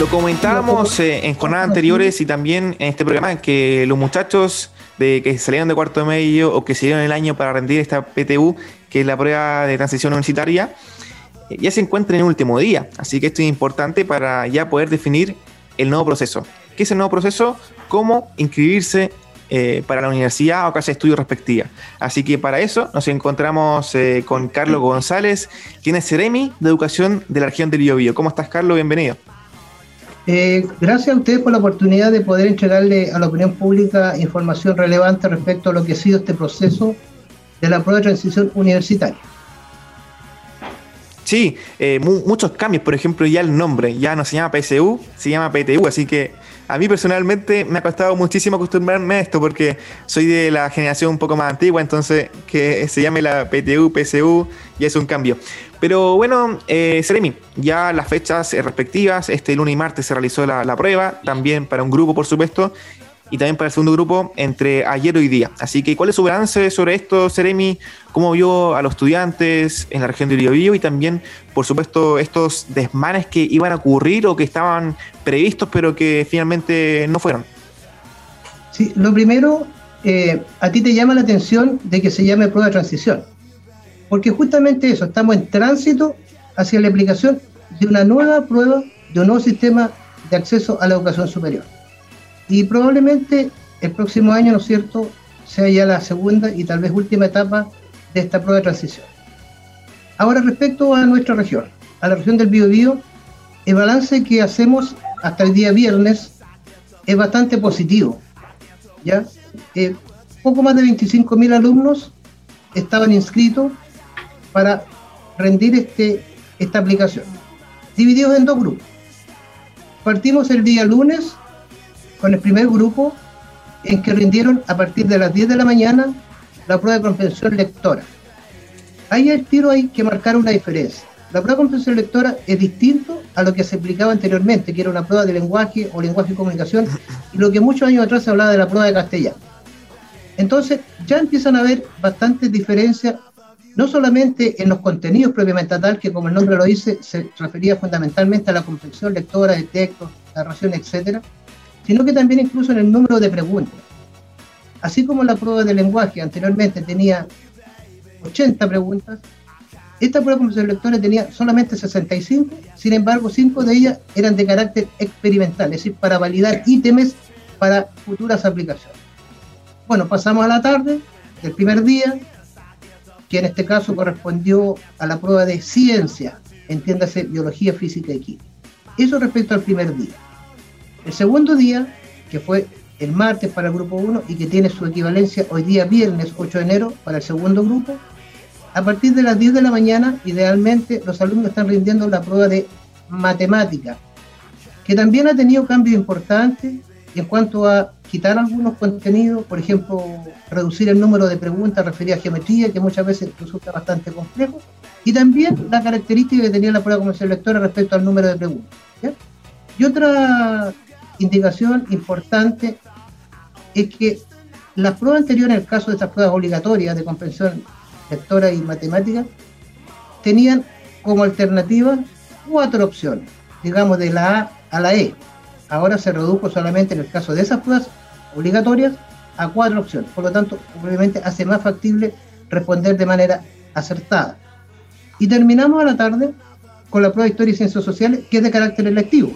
Lo comentábamos eh, en jornadas anteriores y también en este programa que los muchachos de que salieron de cuarto medio o que se dieron el año para rendir esta PTU, que es la prueba de transición universitaria, eh, ya se encuentran en el último día. Así que esto es importante para ya poder definir el nuevo proceso. ¿Qué es el nuevo proceso? ¿Cómo inscribirse eh, para la universidad o casa de estudio respectiva. Así que para eso nos encontramos con Carlos González, quien es Ceremi de Educación de la región del Biobío. ¿Cómo estás, Carlos? Bienvenido. Eh, gracias a ustedes por la oportunidad de poder entregarle a la opinión pública información relevante respecto a lo que ha sido este proceso de la prueba de transición universitaria. Sí, eh, muchos cambios, por ejemplo, ya el nombre, ya no se llama PSU, se llama PTU, así que a mí personalmente me ha costado muchísimo acostumbrarme a esto porque soy de la generación un poco más antigua, entonces que se llame la PTU, PSU, ya es un cambio. Pero bueno, eh, Seremi, ya las fechas respectivas, este lunes y martes se realizó la, la prueba, también para un grupo, por supuesto, y también para el segundo grupo entre ayer y hoy día. Así que, ¿cuál es su balance sobre esto, Seremi? ¿Cómo vio a los estudiantes en la región de Biobío y también, por supuesto, estos desmanes que iban a ocurrir o que estaban previstos pero que finalmente no fueron? Sí, lo primero, eh, a ti te llama la atención de que se llame prueba de transición, porque justamente eso, estamos en tránsito hacia la aplicación de una nueva prueba, de un nuevo sistema de acceso a la educación superior. Y probablemente el próximo año, ¿no es cierto?, sea ya la segunda y tal vez última etapa de esta prueba de transición. Ahora, respecto a nuestra región, a la región del Biobío, el balance que hacemos hasta el día viernes es bastante positivo. ¿ya? Eh, poco más de 25.000 alumnos estaban inscritos para rendir este, esta aplicación, divididos en dos grupos. Partimos el día lunes con el primer grupo en que rindieron a partir de las 10 de la mañana la prueba de comprensión lectora. Ahí el tiro hay que marcar una diferencia. La prueba de comprensión lectora es distinto a lo que se aplicaba anteriormente, que era una prueba de lenguaje o lenguaje y comunicación, y lo que muchos años atrás se hablaba de la prueba de castellano. Entonces, ya empiezan a haber bastantes diferencias, no solamente en los contenidos propiamente tal, que como el nombre lo dice, se refería fundamentalmente a la comprensión lectora de textos, narración, etcétera, sino que también incluso en el número de preguntas. Así como la prueba de lenguaje anteriormente tenía 80 preguntas, esta prueba comprensión lectora tenía solamente 65, sin embargo, 5 de ellas eran de carácter experimental, es decir, para validar ítems para futuras aplicaciones. Bueno, pasamos a la tarde del primer día, que en este caso correspondió a la prueba de ciencia, entiéndase biología, física y química. Eso respecto al primer día. El segundo día, que fue el martes para el grupo 1 y que tiene su equivalencia hoy día viernes 8 de enero para el segundo grupo, a partir de las 10 de la mañana, idealmente, los alumnos están rindiendo la prueba de matemática, que también ha tenido cambios importantes en cuanto a quitar algunos contenidos, por ejemplo, reducir el número de preguntas referidas a geometría, que muchas veces resulta bastante complejo, y también la característica que tenía la prueba comercial lectora respecto al número de preguntas. Y otra indicación importante es que las pruebas anteriores, en el caso de estas pruebas obligatorias de comprensión lectora y matemática, tenían como alternativa cuatro opciones, digamos de la A a la E. Ahora se redujo solamente en el caso de esas pruebas obligatorias a cuatro opciones. Por lo tanto, obviamente hace más factible responder de manera acertada. Y terminamos a la tarde con la prueba de Historia y Ciencias Sociales, que es de carácter electivo.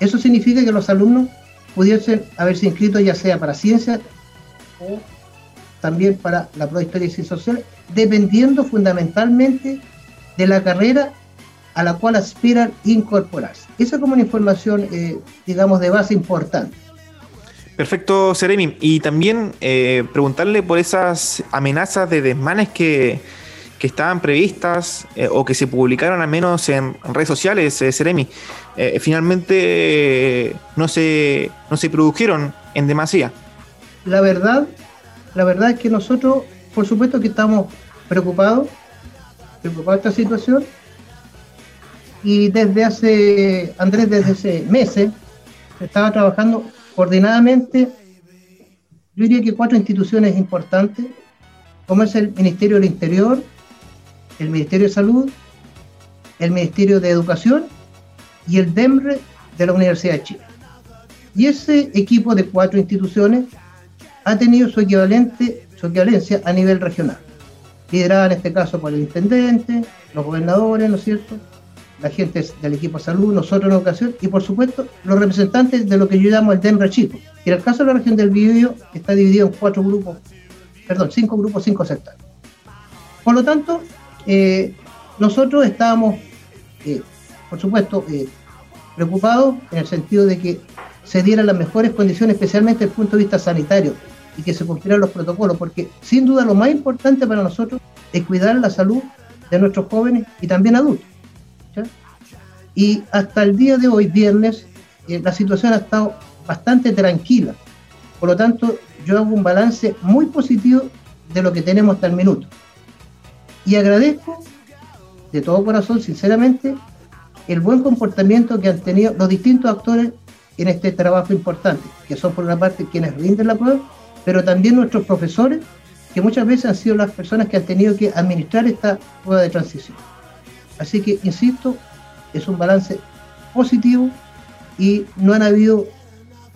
Eso significa que los alumnos pudiesen haberse inscrito ya sea para ciencias o también para la prueba de historia y ciencias sociales, dependiendo fundamentalmente de la carrera a la cual aspiran incorporarse. Esa es como una información, eh, digamos, de base importante. Perfecto, Seremi. Y también eh, preguntarle por esas amenazas de desmanes que, que estaban previstas eh, o que se publicaron al menos en redes sociales, eh, Seremi, eh, finalmente no, se, no se produjeron en demasía. La verdad, la verdad es que nosotros, por supuesto que estamos preocupados, preocupados de esta situación, y desde hace, Andrés, desde hace meses, estaba trabajando coordinadamente, yo diría que cuatro instituciones importantes, como es el Ministerio del Interior, el Ministerio de Salud, el Ministerio de Educación y el DEMRE de la Universidad de Chile. Y ese equipo de cuatro instituciones ha tenido su equivalente, su equivalencia a nivel regional, liderada en este caso por el intendente, los gobernadores, ¿no es cierto? La gente del equipo de salud, nosotros en educación y por supuesto los representantes de lo que yo llamo el DEMRA Chico. Y en el caso de la región del Biobío está dividido en cuatro grupos, perdón, cinco grupos, cinco sectores. Por lo tanto, eh, nosotros estábamos, eh, por supuesto, eh, preocupados en el sentido de que se dieran las mejores condiciones, especialmente desde el punto de vista sanitario, y que se cumplieran los protocolos, porque sin duda lo más importante para nosotros es cuidar la salud de nuestros jóvenes y también adultos. Y hasta el día de hoy, viernes, la situación ha estado bastante tranquila. Por lo tanto, yo hago un balance muy positivo de lo que tenemos hasta el minuto. Y agradezco de todo corazón, sinceramente, el buen comportamiento que han tenido los distintos actores en este trabajo importante, que son por una parte quienes rinden la prueba, pero también nuestros profesores, que muchas veces han sido las personas que han tenido que administrar esta prueba de transición. Así que, insisto, es un balance positivo y no han habido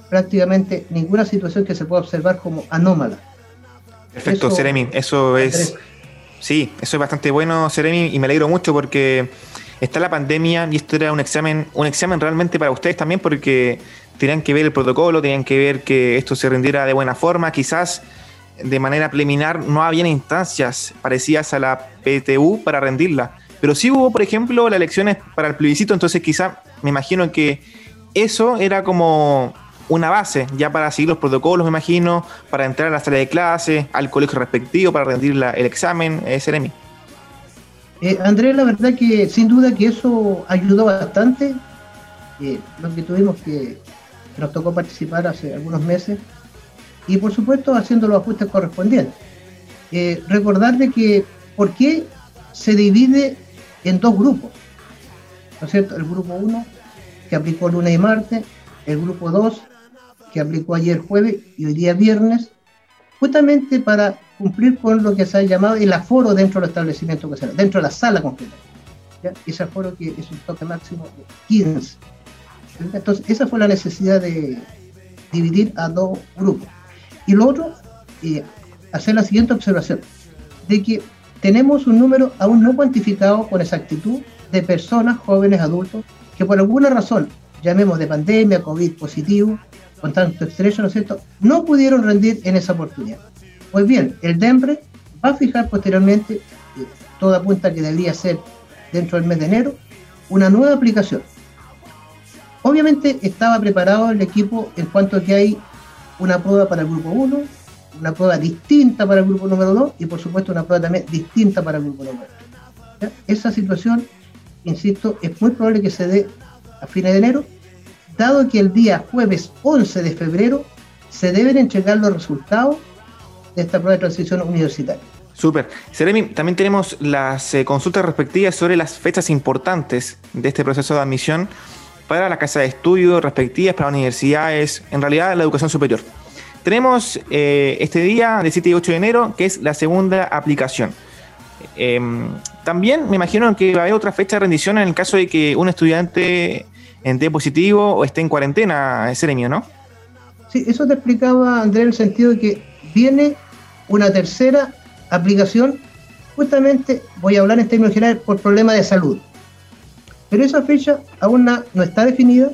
prácticamente ninguna situación que se pueda observar como anómala. Perfecto, Seremi, eso es... Sí, eso es bastante bueno, Seremi, y me alegro mucho porque está la pandemia y esto era un examen, un examen realmente para ustedes también porque tenían que ver el protocolo, tenían que ver que esto se rindiera de buena forma, quizás de manera preliminar no había instancias parecidas a la PTU para rendirla, pero sí hubo, por ejemplo, las elecciones para el plebiscito, entonces quizás me imagino que eso era como una base ya para seguir los protocolos, me imagino, para entrar a la sala de clase, al colegio respectivo, para rendir el examen, eh, Andrés, la verdad que sin duda que eso ayudó bastante. Eh, lo que tuvimos que, nos tocó participar hace algunos meses y por supuesto haciendo los ajustes correspondientes. Eh, recordar de que por qué se divide en dos grupos, ¿no es cierto? El grupo 1 que aplicó lunes y martes, el grupo 2 que aplicó ayer jueves y hoy día viernes, justamente para cumplir con lo que se ha llamado el aforo dentro del establecimiento dentro de la sala completa. Ese aforo que es un toque máximo de 15. Entonces, esa fue la necesidad de dividir a dos grupos. Y lo otro, eh, hacer la siguiente observación, de que tenemos un número aún no cuantificado con exactitud de personas, jóvenes, adultos, que por alguna razón, llamemos de pandemia, COVID positivo, con tanto estrés, ¿no es cierto?, no pudieron rendir en esa oportunidad. Pues bien, el DEMBRE va a fijar posteriormente, eh, toda apunta que debería ser dentro del mes de enero, una nueva aplicación. Obviamente estaba preparado el equipo en cuanto a que hay una prueba para el grupo 1, una prueba distinta para el grupo número 2 y por supuesto una prueba también distinta para el grupo número 3. Esa situación, insisto, es muy probable que se dé a fines de enero dado que el día jueves 11 de febrero se deben entregar los resultados de esta prueba de transición universitaria. Súper. Seremi, también tenemos las eh, consultas respectivas sobre las fechas importantes de este proceso de admisión para la casa de estudio respectivas, para universidades, en realidad la educación superior. Tenemos eh, este día, del 7 y 8 de enero, que es la segunda aplicación. Em, también me imagino que va a haber otra fecha de rendición en el caso de que un estudiante en D positivo o esté en cuarentena, Seremio, ¿no? Sí, eso te explicaba, Andrés, en el sentido de que viene una tercera aplicación, justamente, voy a hablar en términos generales, por problemas de salud. Pero esa fecha aún no, está definida,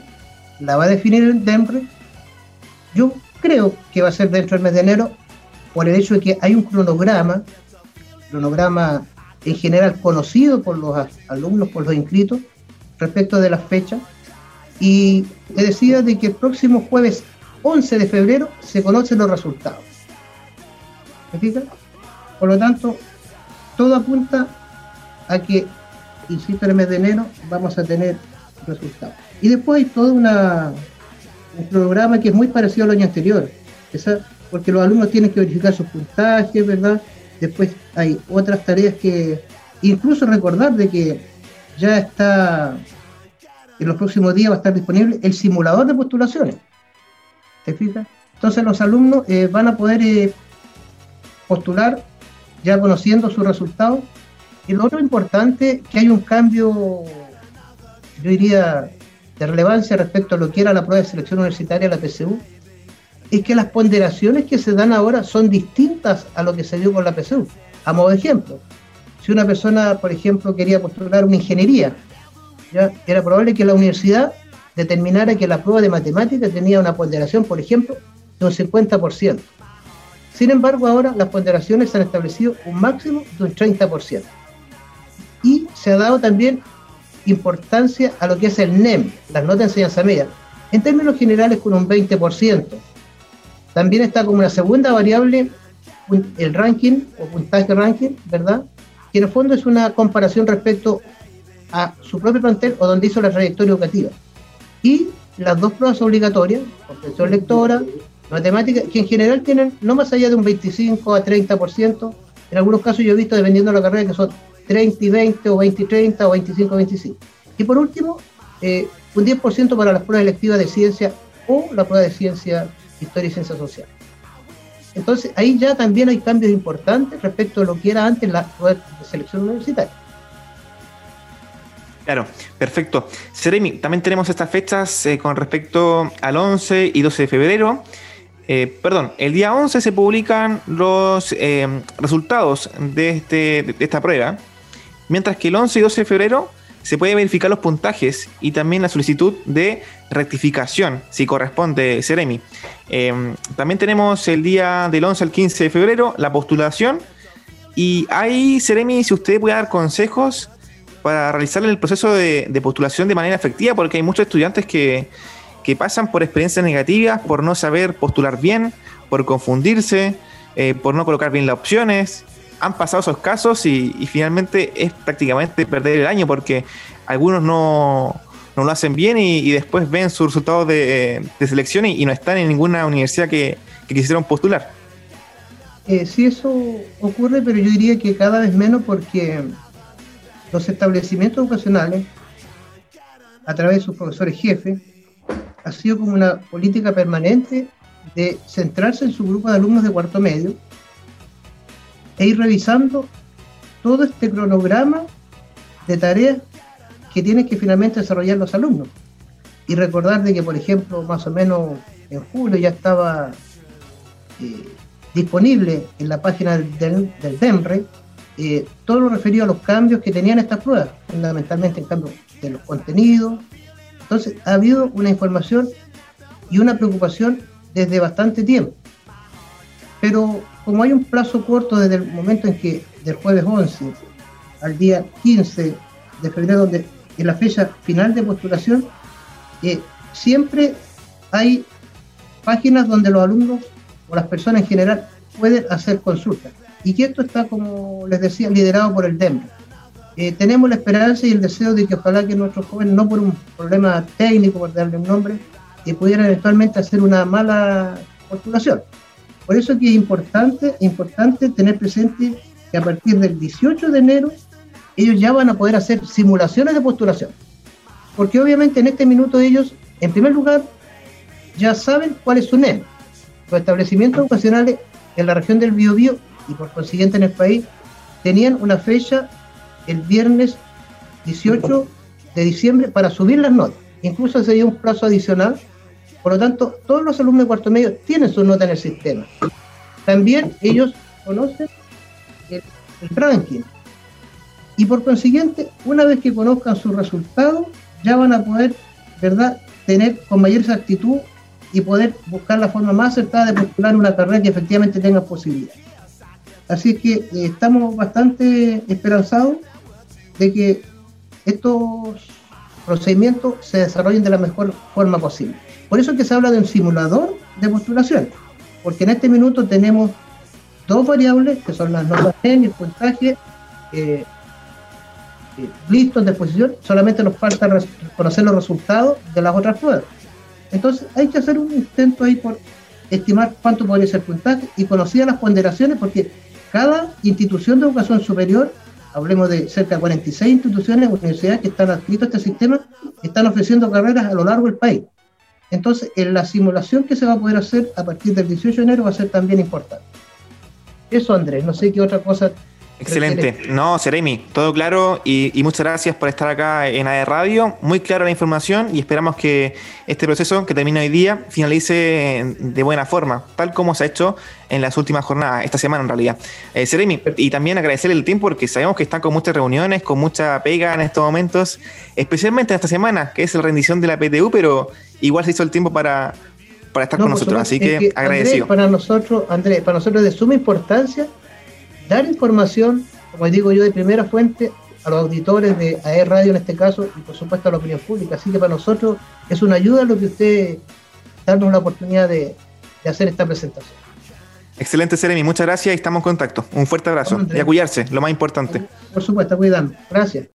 la va a definir el DEMRE. Yo creo que va a ser dentro del mes de enero, por el hecho de que hay un cronograma, cronograma en general conocido por los alumnos, por los inscritos, respecto de las fechas, y decía de que el próximo jueves 11 de febrero se conocen los resultados. ¿Me fijas? Por lo tanto, todo apunta a que, insisto, en el mes de enero vamos a tener resultados. Y después hay todo un programa que es muy parecido al año anterior, porque los alumnos tienen que verificar sus puntajes, ¿verdad? Después hay otras tareas que, incluso recordar de que ya está en los próximos días va a estar disponible el simulador de postulaciones. ¿Te fijas? Entonces los alumnos eh, van a poder eh, postular ya conociendo sus resultados. Y lo otro importante, que hay un cambio, yo diría, de relevancia respecto a lo que era la prueba de selección universitaria, la PSU, es que las ponderaciones que se dan ahora son distintas a lo que se dio con la PSU. A modo de ejemplo, si una persona, por ejemplo, quería postular una ingeniería, ¿ya? era probable que la universidad determinara que la prueba de matemáticas tenía una ponderación, por ejemplo, de un 50%. Sin embargo, ahora las ponderaciones han establecido un máximo de un 30%. Y se ha dado también importancia a lo que es el NEM, las notas de enseñanza media, en términos generales con un 20%. También está como una segunda variable el ranking o puntaje ranking, ¿verdad? Que en el fondo es una comparación respecto a su propio plantel o donde hizo la trayectoria educativa. Y las dos pruebas obligatorias, comprensión lectora, matemática, que en general tienen no más allá de un 25 a 30%, en algunos casos yo he visto, dependiendo de la carrera, que son 30 y 20 o 20 y 30 o 25 y 25. Y por último, eh, un 10% para las pruebas electivas de ciencia o la prueba de ciencia, historia y ciencia social. Entonces, ahí ya también hay cambios importantes respecto a lo que era antes la de selección universitaria. Claro, perfecto. Seremi, también tenemos estas fechas eh, con respecto al 11 y 12 de febrero. Eh, perdón, el día 11 se publican los eh, resultados de, este, de esta prueba, mientras que el 11 y 12 de febrero se puede verificar los puntajes y también la solicitud de rectificación, si corresponde Seremi. también tenemos el día del 11 al 15 de febrero la postulación. Y ahí, Seremi, si usted puede dar consejos para realizar el proceso de, postulación de manera efectiva, porque hay muchos estudiantes que, pasan por experiencias negativas, por no saber postular bien, por confundirse, eh, por no colocar bien las opciones. Han pasado esos casos y, finalmente es prácticamente perder el año porque algunos no, lo hacen bien y, después ven sus resultados de, selección y, no están en ninguna universidad que, quisieron postular. Eh, sí, eso ocurre, pero yo diría que cada vez menos porque los establecimientos educacionales, a través de sus profesores jefes, ha sido como una política permanente de centrarse en su grupo de alumnos de cuarto medio e ir revisando todo este cronograma de tareas que tienen que finalmente desarrollar los alumnos. Y recordar de que, por ejemplo, más o menos en julio ya estaba eh, disponible en la página del, del DEMRE eh, todo lo referido a los cambios que tenían estas pruebas, fundamentalmente en cambio de los contenidos. Entonces, ha habido una información y una preocupación desde bastante tiempo. Pero como hay un plazo corto desde el momento en que del jueves 11 al día 15 de febrero, donde es la fecha final de postulación, eh, siempre hay páginas donde los alumnos o las personas en general pueden hacer consultas y que esto está, como les decía, liderado por el DEM. Eh, tenemos la esperanza y el deseo de que ojalá que nuestros jóvenes, no por un problema técnico, por darle un nombre, que pudieran eventualmente hacer una mala postulación. Por eso es es importante, importante tener presente que a partir del 18 de enero ellos ya van a poder hacer simulaciones de postulación. Porque obviamente en este minuto ellos, en primer lugar, ya saben cuál es su NEM. Los establecimientos educacionales en la región del Biobío y por consiguiente en el país tenían una fecha el viernes 18 de diciembre para subir las notas. Incluso se dio un plazo adicional. Por lo tanto, todos los alumnos de cuarto medio tienen su nota en el sistema. También ellos conocen el, ranking. Y por consiguiente, una vez que conozcan su resultado, ya van a poder, ¿verdad?, tener con mayor exactitud y poder buscar la forma más acertada de postular una carrera que efectivamente tenga posibilidad. Así que eh, estamos bastante esperanzados de que estos procedimientos se desarrollen de la mejor forma posible. Por eso es que se habla de un simulador de postulación, porque en este minuto tenemos dos variables, que son las notas en y el puntaje, eh, eh, listos de exposición, solamente nos falta conocer los resultados de las otras pruebas. Entonces hay que hacer un intento ahí por estimar cuánto podría ser el puntaje y conocida las ponderaciones, porque cada institución de educación superior, hablemos de cerca de 46 instituciones, universidades que están adscritas a este sistema, están ofreciendo carreras a lo largo del país. Entonces, en la simulación que se va a poder hacer a partir del 18 de enero va a ser también importante. Eso, Andrés, no sé qué otra cosa Excelente. No, Seremi, todo claro y, muchas gracias por estar acá en AE Radio. Muy clara la información y esperamos que este proceso que termina hoy día finalice de buena forma, tal como se ha hecho en las últimas jornadas, esta semana en realidad. Eh, Seremi, y también agradecerle el tiempo porque sabemos que están con muchas reuniones, con mucha pega en estos momentos, especialmente en esta semana, que es la rendición de la PTU, pero igual se hizo el tiempo para, para estar con nosotros. Así que, agradecido. para nosotros, Andrés, para nosotros es de suma importancia dar información, como digo yo, de primera fuente a los auditores de AER Radio en este caso y por supuesto a la opinión pública. Así que para nosotros es una ayuda lo que usted darnos la oportunidad de, hacer esta presentación. Excelente, Seremi. Muchas gracias y estamos en contacto. Un fuerte abrazo. y a cuidarse, lo más importante. Por supuesto, cuidando. Gracias.